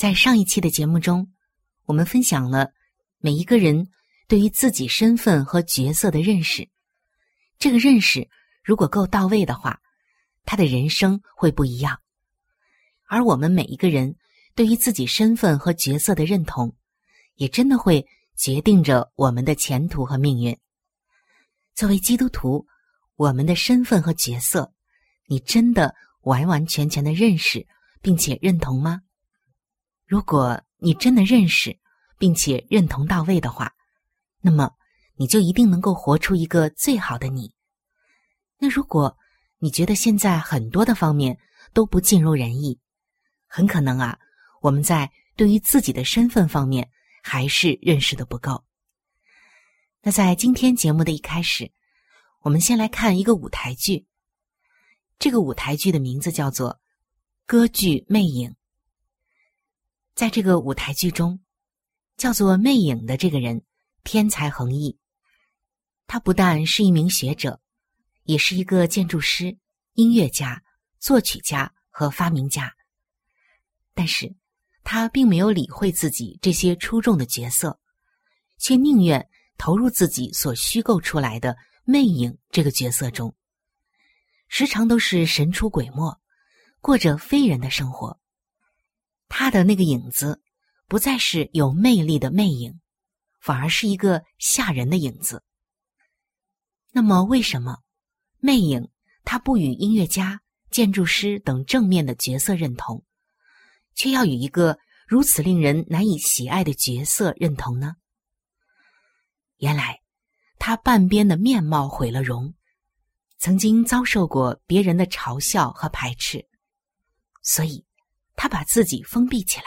在上一期的节目中，我们分享了每一个人对于自己身份和角色的认识。这个认识如果够到位的话，他的人生会不一样。而我们每一个人对于自己身份和角色的认同，也真的会决定着我们的前途和命运。作为基督徒，我们的身份和角色，你真的？完完全全的认识并且认同吗？如果你真的认识并且认同到位的话，那么你就一定能够活出一个最好的你。那如果你觉得现在很多的方面都不尽如人意，很可能啊，我们在对于自己的身份方面还是认识的不够。那在今天节目的一开始，我们先来看一个舞台剧。这个舞台剧的名字叫做《歌剧魅影》。在这个舞台剧中，叫做魅影的这个人天才横溢，他不但是一名学者，也是一个建筑师、音乐家、作曲家和发明家。但是，他并没有理会自己这些出众的角色，却宁愿投入自己所虚构出来的魅影这个角色中。时常都是神出鬼没，过着非人的生活。他的那个影子，不再是有魅力的魅影，反而是一个吓人的影子。那么，为什么魅影他不与音乐家、建筑师等正面的角色认同，却要与一个如此令人难以喜爱的角色认同呢？原来，他半边的面貌毁了容。曾经遭受过别人的嘲笑和排斥，所以他把自己封闭起来，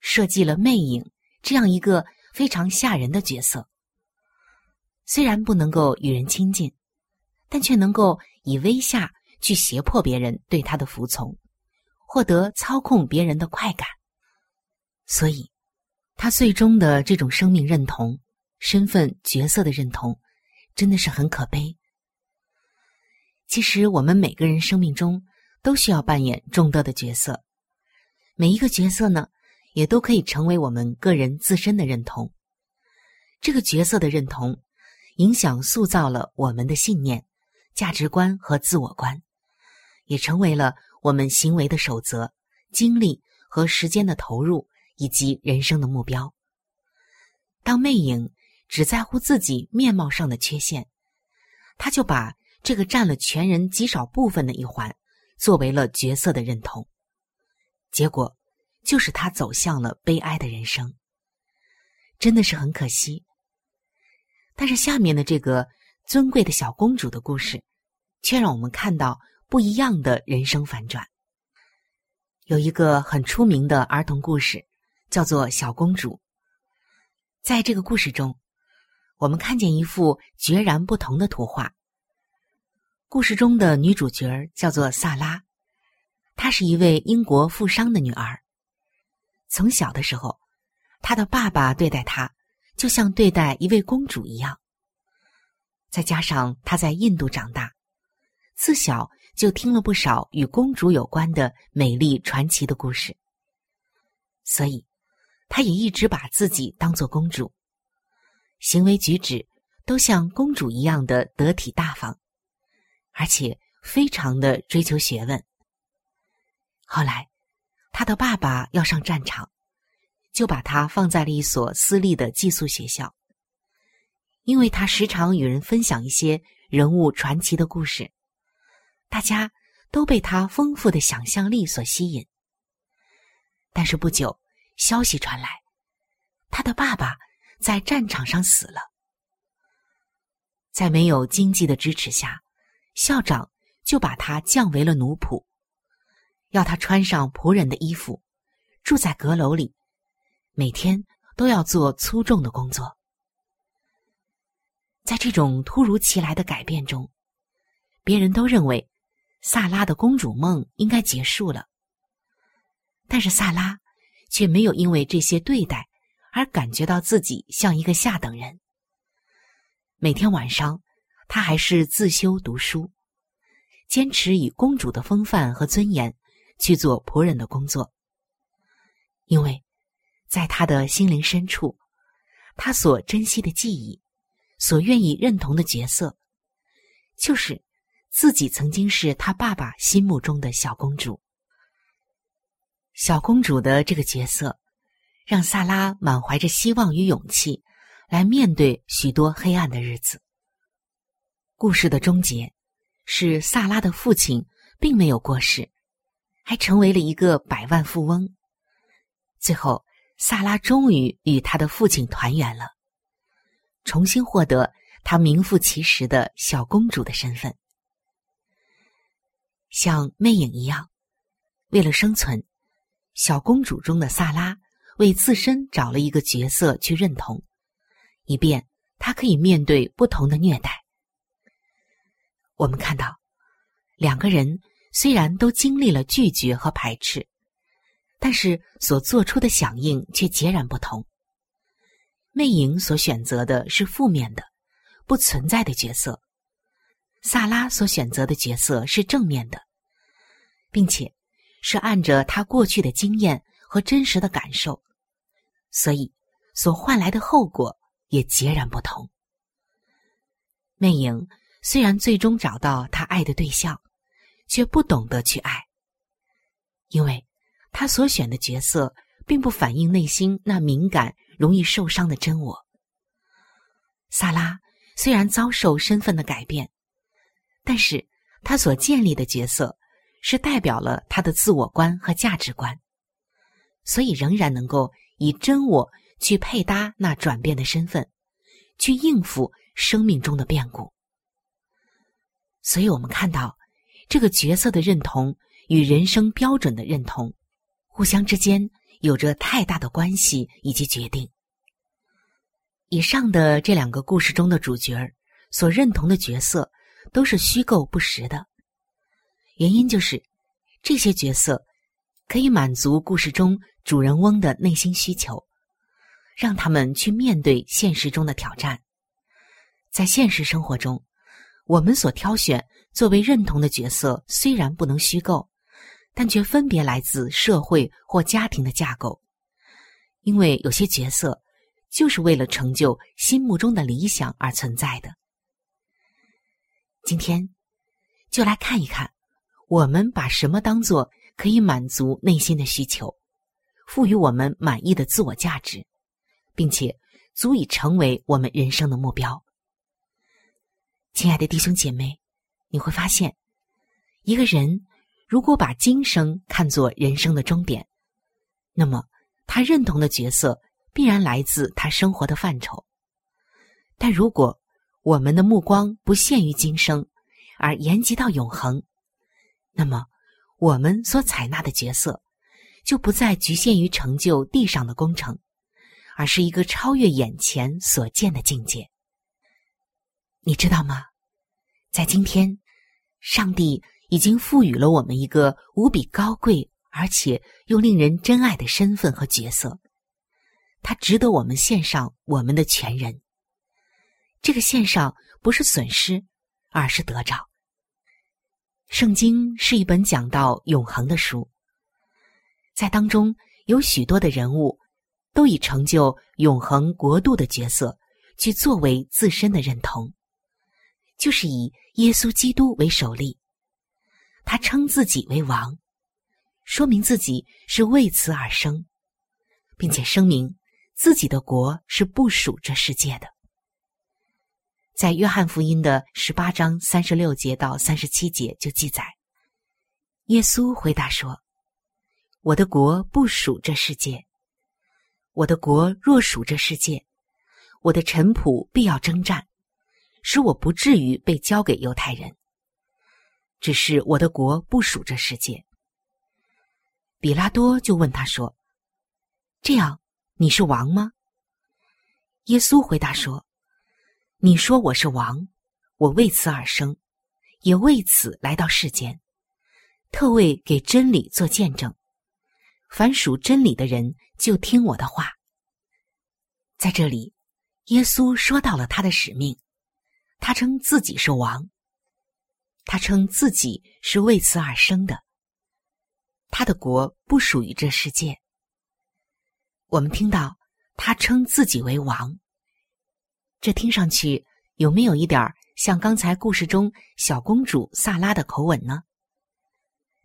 设计了魅影这样一个非常吓人的角色。虽然不能够与人亲近，但却能够以威吓去胁迫别人对他的服从，获得操控别人的快感。所以，他最终的这种生命认同、身份角色的认同，真的是很可悲。其实，我们每个人生命中都需要扮演众多的角色，每一个角色呢，也都可以成为我们个人自身的认同。这个角色的认同，影响塑造了我们的信念、价值观和自我观，也成为了我们行为的守则、精力和时间的投入以及人生的目标。当魅影只在乎自己面貌上的缺陷，他就把。这个占了全人极少部分的一环，作为了角色的认同，结果就是他走向了悲哀的人生，真的是很可惜。但是下面的这个尊贵的小公主的故事，却让我们看到不一样的人生反转。有一个很出名的儿童故事，叫做《小公主》。在这个故事中，我们看见一幅截然不同的图画。故事中的女主角叫做萨拉，她是一位英国富商的女儿。从小的时候，她的爸爸对待她，就像对待一位公主一样。再加上她在印度长大，自小就听了不少与公主有关的美丽传奇的故事，所以他也一直把自己当做公主，行为举止都像公主一样的得体大方，而且非常的追求学问。后来，他的爸爸要上战场，就把他放在了一所私立的寄宿学校。因为他时常与人分享一些人物传奇的故事，大家都被他丰富的想象力所吸引。但是不久，消息传来，他的爸爸在战场上死了。在没有经济的支持下，校长就把他降为了奴仆，要他穿上仆人的衣服，住在阁楼里，每天都要做粗重的工作。在这种突如其来的改变中，别人都认为萨拉的公主梦应该结束了。但是萨拉却没有因为这些对待而感觉到自己像一个下等人。每天晚上，他还是自修读书，坚持以公主的风范和尊严去做仆人的工作。因为，在他的心灵深处，他所珍惜的记忆。所愿意认同的角色，就是自己曾经是他爸爸心目中的小公主。小公主的这个角色，让萨拉满怀着希望与勇气，来面对许多黑暗的日子。故事的终结是萨拉的父亲并没有过世，还成为了一个百万富翁。最后，萨拉终于与他的父亲团圆了。重新获得她名副其实的小公主的身份，像魅影一样，为了生存，小公主中的萨拉为自身找了一个角色去认同，以便她可以面对不同的虐待。我们看到，两个人虽然都经历了拒绝和排斥，但是所做出的响应却截然不同。魅影所选择的是负面的、不存在的角色，萨拉所选择的角色是正面的，并且是按着他过去的经验和真实的感受，所以所换来的后果也截然不同。魅影虽然最终找到他爱的对象，却不懂得去爱，因为他所选的角色并不反映内心那敏感。容易受伤的真我。萨拉虽然遭受身份的改变，但是他所建立的角色是代表了他的自我观和价值观，所以仍然能够以真我去配搭那转变的身份，去应付生命中的变故。所以我们看到，这个角色的认同与人生标准的认同，互相之间。有着太大的关系以及决定。以上的这两个故事中的主角所认同的角色都是虚构不实的，原因就是这些角色可以满足故事中主人翁的内心需求，让他们去面对现实中的挑战。在现实生活中，我们所挑选作为认同的角色虽然不能虚构。但却分别来自社会或家庭的架构，因为有些角色就是为了成就心目中的理想而存在的。今天就来看一看，我们把什么当做可以满足内心的需求，赋予我们满意的自我价值，并且足以成为我们人生的目标。亲爱的弟兄姐妹，你会发现，一个人。如果把今生看作人生的终点，那么他认同的角色必然来自他生活的范畴。但如果我们的目光不限于今生，而延及到永恒，那么我们所采纳的角色就不再局限于成就地上的工程，而是一个超越眼前所见的境界。你知道吗？在今天，上帝。已经赋予了我们一个无比高贵而且又令人珍爱的身份和角色，他值得我们献上我们的全人。这个献上不是损失，而是得着。圣经是一本讲到永恒的书，在当中有许多的人物，都以成就永恒国度的角色，去作为自身的认同，就是以耶稣基督为首例。他称自己为王，说明自己是为此而生，并且声明自己的国是不属这世界的。在约翰福音的十八章三十六节到三十七节就记载，耶稣回答说：“我的国不属这世界。我的国若属这世界，我的臣仆必要征战，使我不至于被交给犹太人。只是我的国不属这世界。”比拉多就问他说：“这样，你是王吗？”耶稣回答说。你说我是王，我为此而生，也为此来到世间，特为给真理做见证。凡属真理的人，就听我的话。在这里，耶稣说到了他的使命，他称自己是王，他称自己是为此而生的。他的国不属于这世界。我们听到他称自己为王。这听上去有没有一点像刚才故事中小公主萨拉的口吻呢？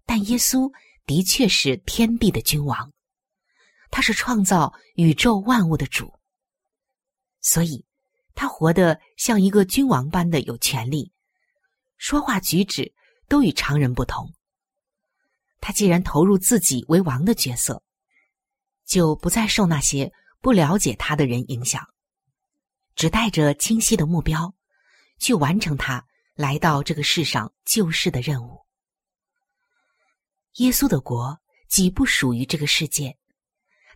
但耶稣的确是天地的君王，他是创造宇宙万物的主，所以他活得像一个君王般的有权利，说话举止都与常人不同。他既然投入自己为王的角色，就不再受那些不了解他的人影响。只带着清晰的目标，去完成他来到这个世上救世的任务。耶稣的国既不属于这个世界，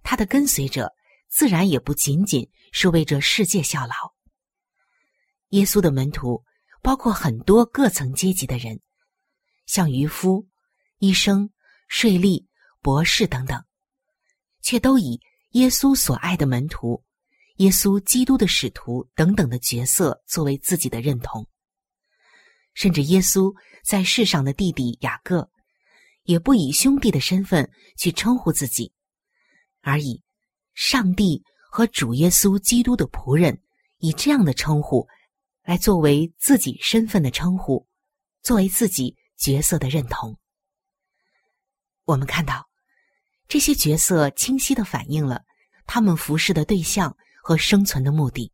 他的跟随者自然也不仅仅是为这世界效劳。耶稣的门徒包括很多各层阶级的人，像渔夫、医生、税吏、博士等等，却都以耶稣所爱的门徒。耶稣基督的使徒等等的角色作为自己的认同，甚至耶稣在世上的弟弟雅各，也不以兄弟的身份去称呼自己，而以上帝和主耶稣基督的仆人，以这样的称呼来作为自己身份的称呼，作为自己角色的认同。我们看到这些角色清晰的反映了他们服侍的对象。和生存的目的，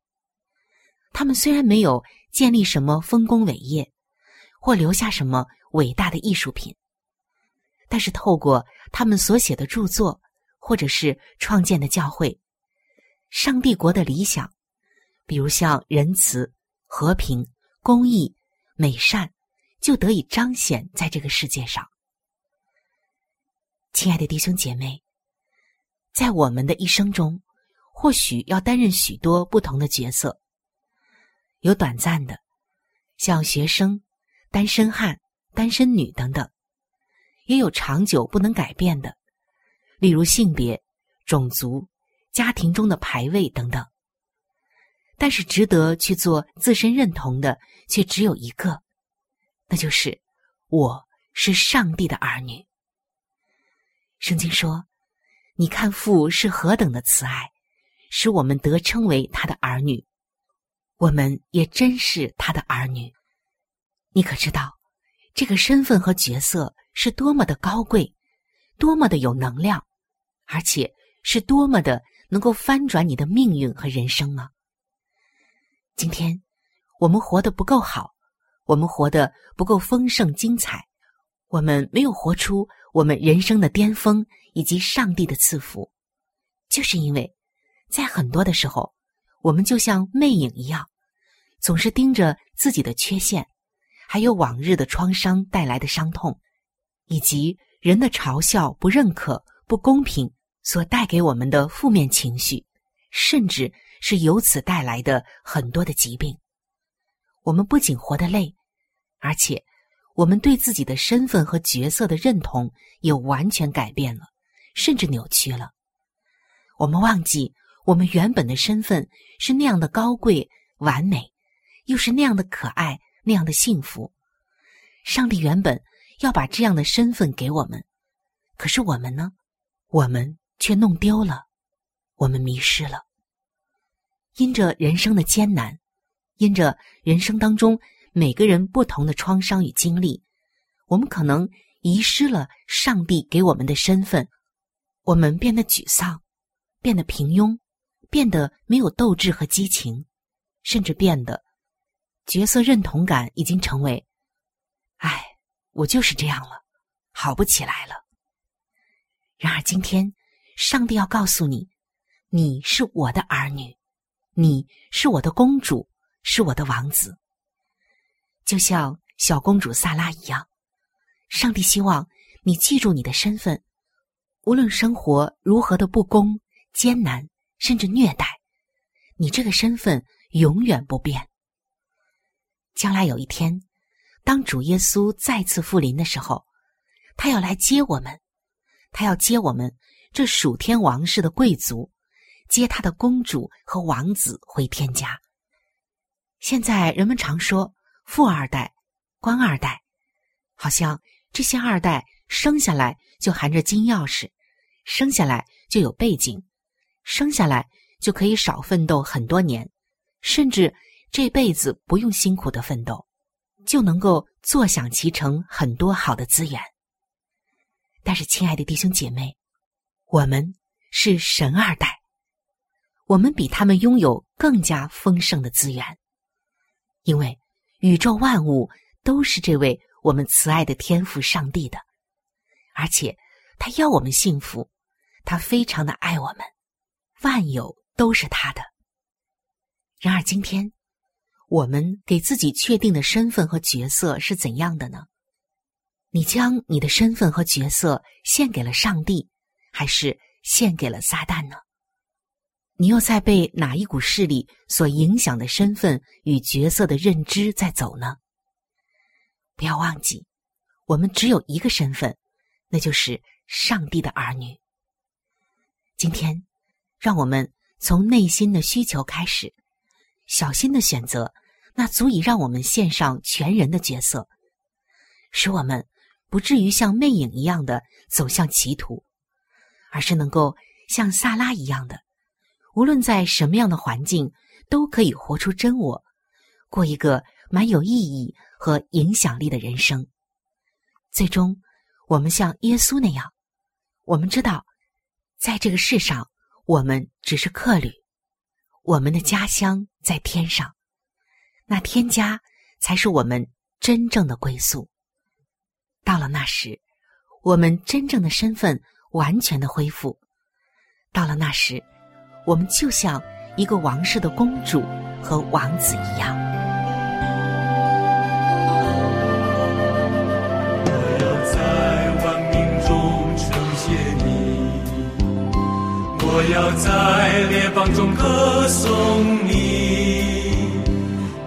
他们虽然没有建立什么丰功伟业，或留下什么伟大的艺术品，但是透过他们所写的著作，或者是创建的教会，上帝国的理想，比如像仁慈、和平、公义、美善，就得以彰显在这个世界上。亲爱的弟兄姐妹，在我们的一生中。或许要担任许多不同的角色，有短暂的，像学生、单身汉、单身女等等；也有长久不能改变的，例如性别、种族、家庭中的排位等等。但是值得去做自身认同的，却只有一个，那就是我是上帝的儿女。圣经说：“你看父是何等的慈爱。”使我们得称为他的儿女，我们也真是他的儿女。你可知道，这个身份和角色是多么的高贵，多么的有能量，而且是多么的能够翻转你的命运和人生吗？今天我们活得不够好，我们活得不够丰盛精彩，我们没有活出我们人生的巅峰以及上帝的赐福，就是因为。在很多的时候，我们就像魅影一样，总是盯着自己的缺陷，还有往日的创伤带来的伤痛，以及人的嘲笑、不认可、不公平所带给我们的负面情绪，甚至是由此带来的很多的疾病。我们不仅活得累，而且我们对自己的身份和角色的认同也完全改变了，甚至扭曲了。我们忘记。我们原本的身份是那样的高贵、完美，又是那样的可爱、那样的幸福。上帝原本要把这样的身份给我们，可是我们呢？我们却弄丢了，我们迷失了。因着人生的艰难，因着人生当中每个人不同的创伤与经历，我们可能遗失了上帝给我们的身份，我们变得沮丧，变得平庸。变得没有斗志和激情，甚至变得角色认同感已经成为“哎，我就是这样了，好不起来了。”然而今天，上帝要告诉你，你是我的儿女，你是我的公主，是我的王子，就像小公主萨拉一样。上帝希望你记住你的身份，无论生活如何的不公、艰难。甚至虐待，你这个身份永远不变。将来有一天，当主耶稣再次复临的时候，他要来接我们，他要接我们这属天王室的贵族，接他的公主和王子回天家。现在人们常说富二代、官二代，好像这些二代生下来就含着金钥匙，生下来就有背景。生下来就可以少奋斗很多年，甚至这辈子不用辛苦的奋斗，就能够坐享其成很多好的资源。但是，亲爱的弟兄姐妹，我们是神二代，我们比他们拥有更加丰盛的资源，因为宇宙万物都是这位我们慈爱的天赋上帝的，而且他要我们幸福，他非常的爱我们。万有都是他的。然而，今天我们给自己确定的身份和角色是怎样的呢？你将你的身份和角色献给了上帝，还是献给了撒旦呢？你又在被哪一股势力所影响的身份与角色的认知在走呢？不要忘记，我们只有一个身份，那就是上帝的儿女。今天。让我们从内心的需求开始，小心的选择那足以让我们献上全人的角色，使我们不至于像魅影一样的走向歧途，而是能够像萨拉一样的，无论在什么样的环境，都可以活出真我，过一个蛮有意义和影响力的人生。最终，我们像耶稣那样，我们知道，在这个世上。我们只是客旅，我们的家乡在天上，那天家才是我们真正的归宿。到了那时，我们真正的身份完全的恢复。到了那时，我们就像一个王室的公主和王子一样。我要在列邦中歌颂你，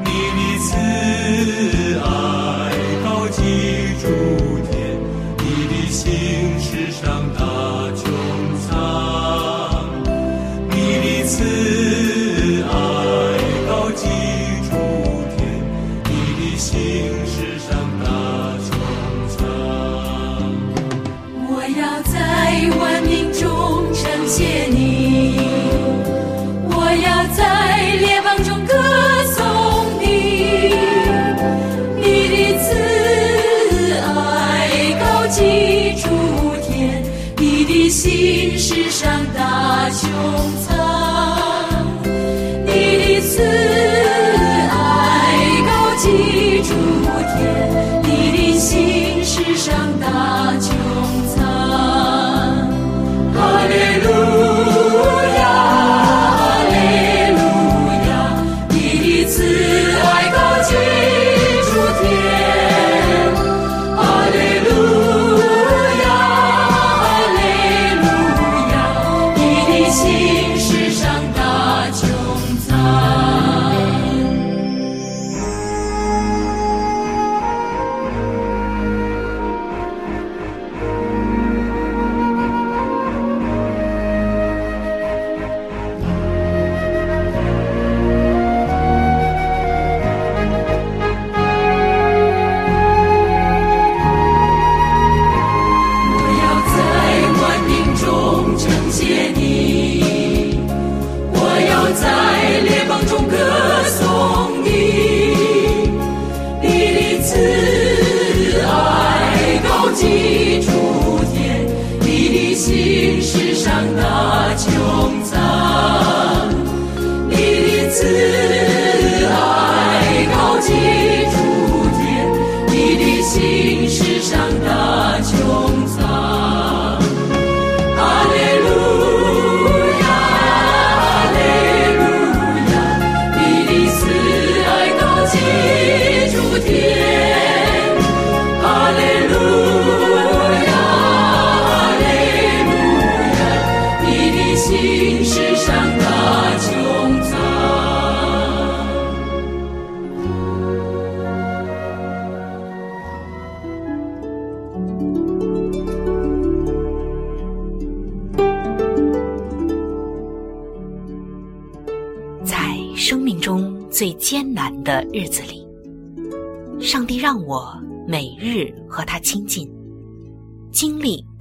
你的慈爱高举诸天，你的心世上大的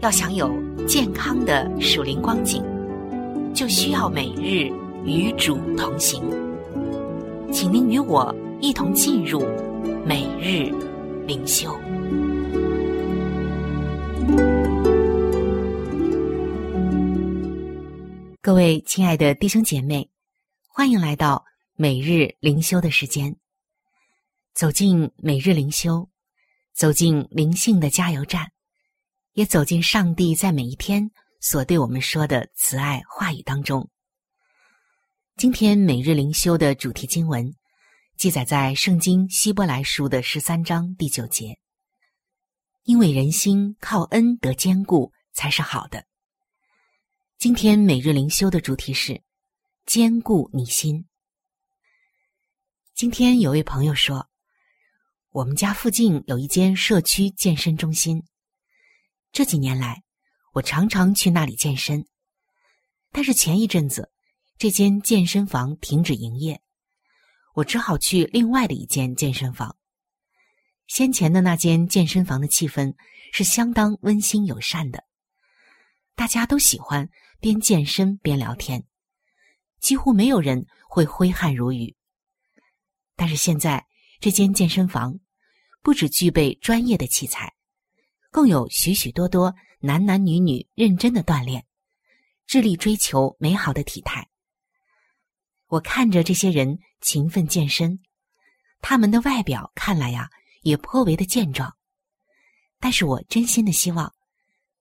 要享有健康的属灵光景，就需要每日与主同行。请您与我一同进入每日灵修。各位亲爱的弟兄姐妹，欢迎来到每日灵修的时间。走进每日灵修，走进灵性的加油站，也走进上帝在每一天所对我们说的慈爱话语当中。今天每日灵修的主题经文记载在《圣经希伯来书》的十三章第九节，因为人心靠恩得坚固，才是好的。今天每日灵修的主题是坚固你心。今天有位朋友说，我们家附近有一间社区健身中心，这几年来我常常去那里健身，但是前一阵子这间健身房停止营业，我只好去另外的一间健身房。先前的那间健身房的气氛是相当温馨友善的，大家都喜欢。边健身边聊天，几乎没有人会挥汗如雨。但是现在这间健身房不只具备专业的器材，更有许许多多男男女女认真的锻炼，致力追求美好的体态。我看着这些人勤奋健身，他们的外表看来呀也颇为的健壮，但是我真心的希望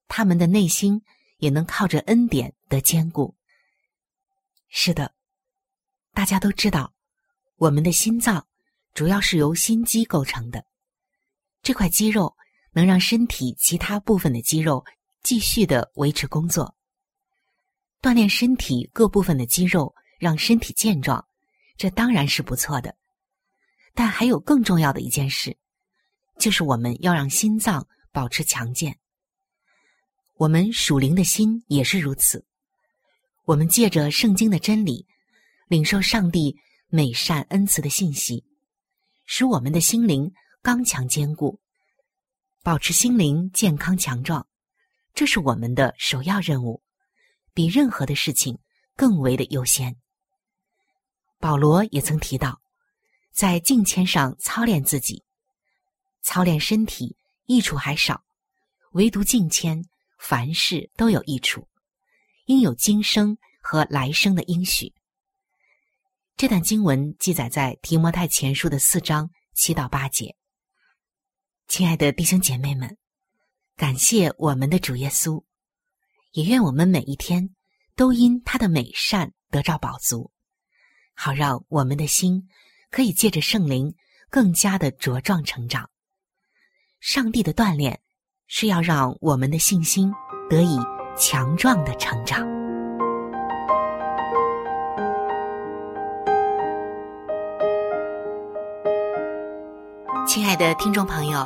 他们的内心。也能靠着恩典得坚固。是的，大家都知道，我们的心脏主要是由心肌构成的。这块肌肉能让身体其他部分的肌肉继续的维持工作。锻炼身体各部分的肌肉，让身体健壮，这当然是不错的。但还有更重要的一件事，就是我们要让心脏保持强健。我们属灵的心也是如此。我们借着圣经的真理，领受上帝美善恩慈的信息，使我们的心灵刚强坚固，保持心灵健康强壮，这是我们的首要任务，比任何的事情更为的优先。保罗也曾提到，在敬谦上操练自己，操练身体益处还少，唯独敬谦。凡事都有益处，应有今生和来生的应许。这段经文记载在提摩太前书的四章七到八节。亲爱的弟兄姐妹们，感谢我们的主耶稣，也愿我们每一天都因他的美善得着饱足，好让我们的心可以借着圣灵更加的茁壮成长。上帝的锻炼。是要让我们的信心得以强壮的成长。亲爱的听众朋友，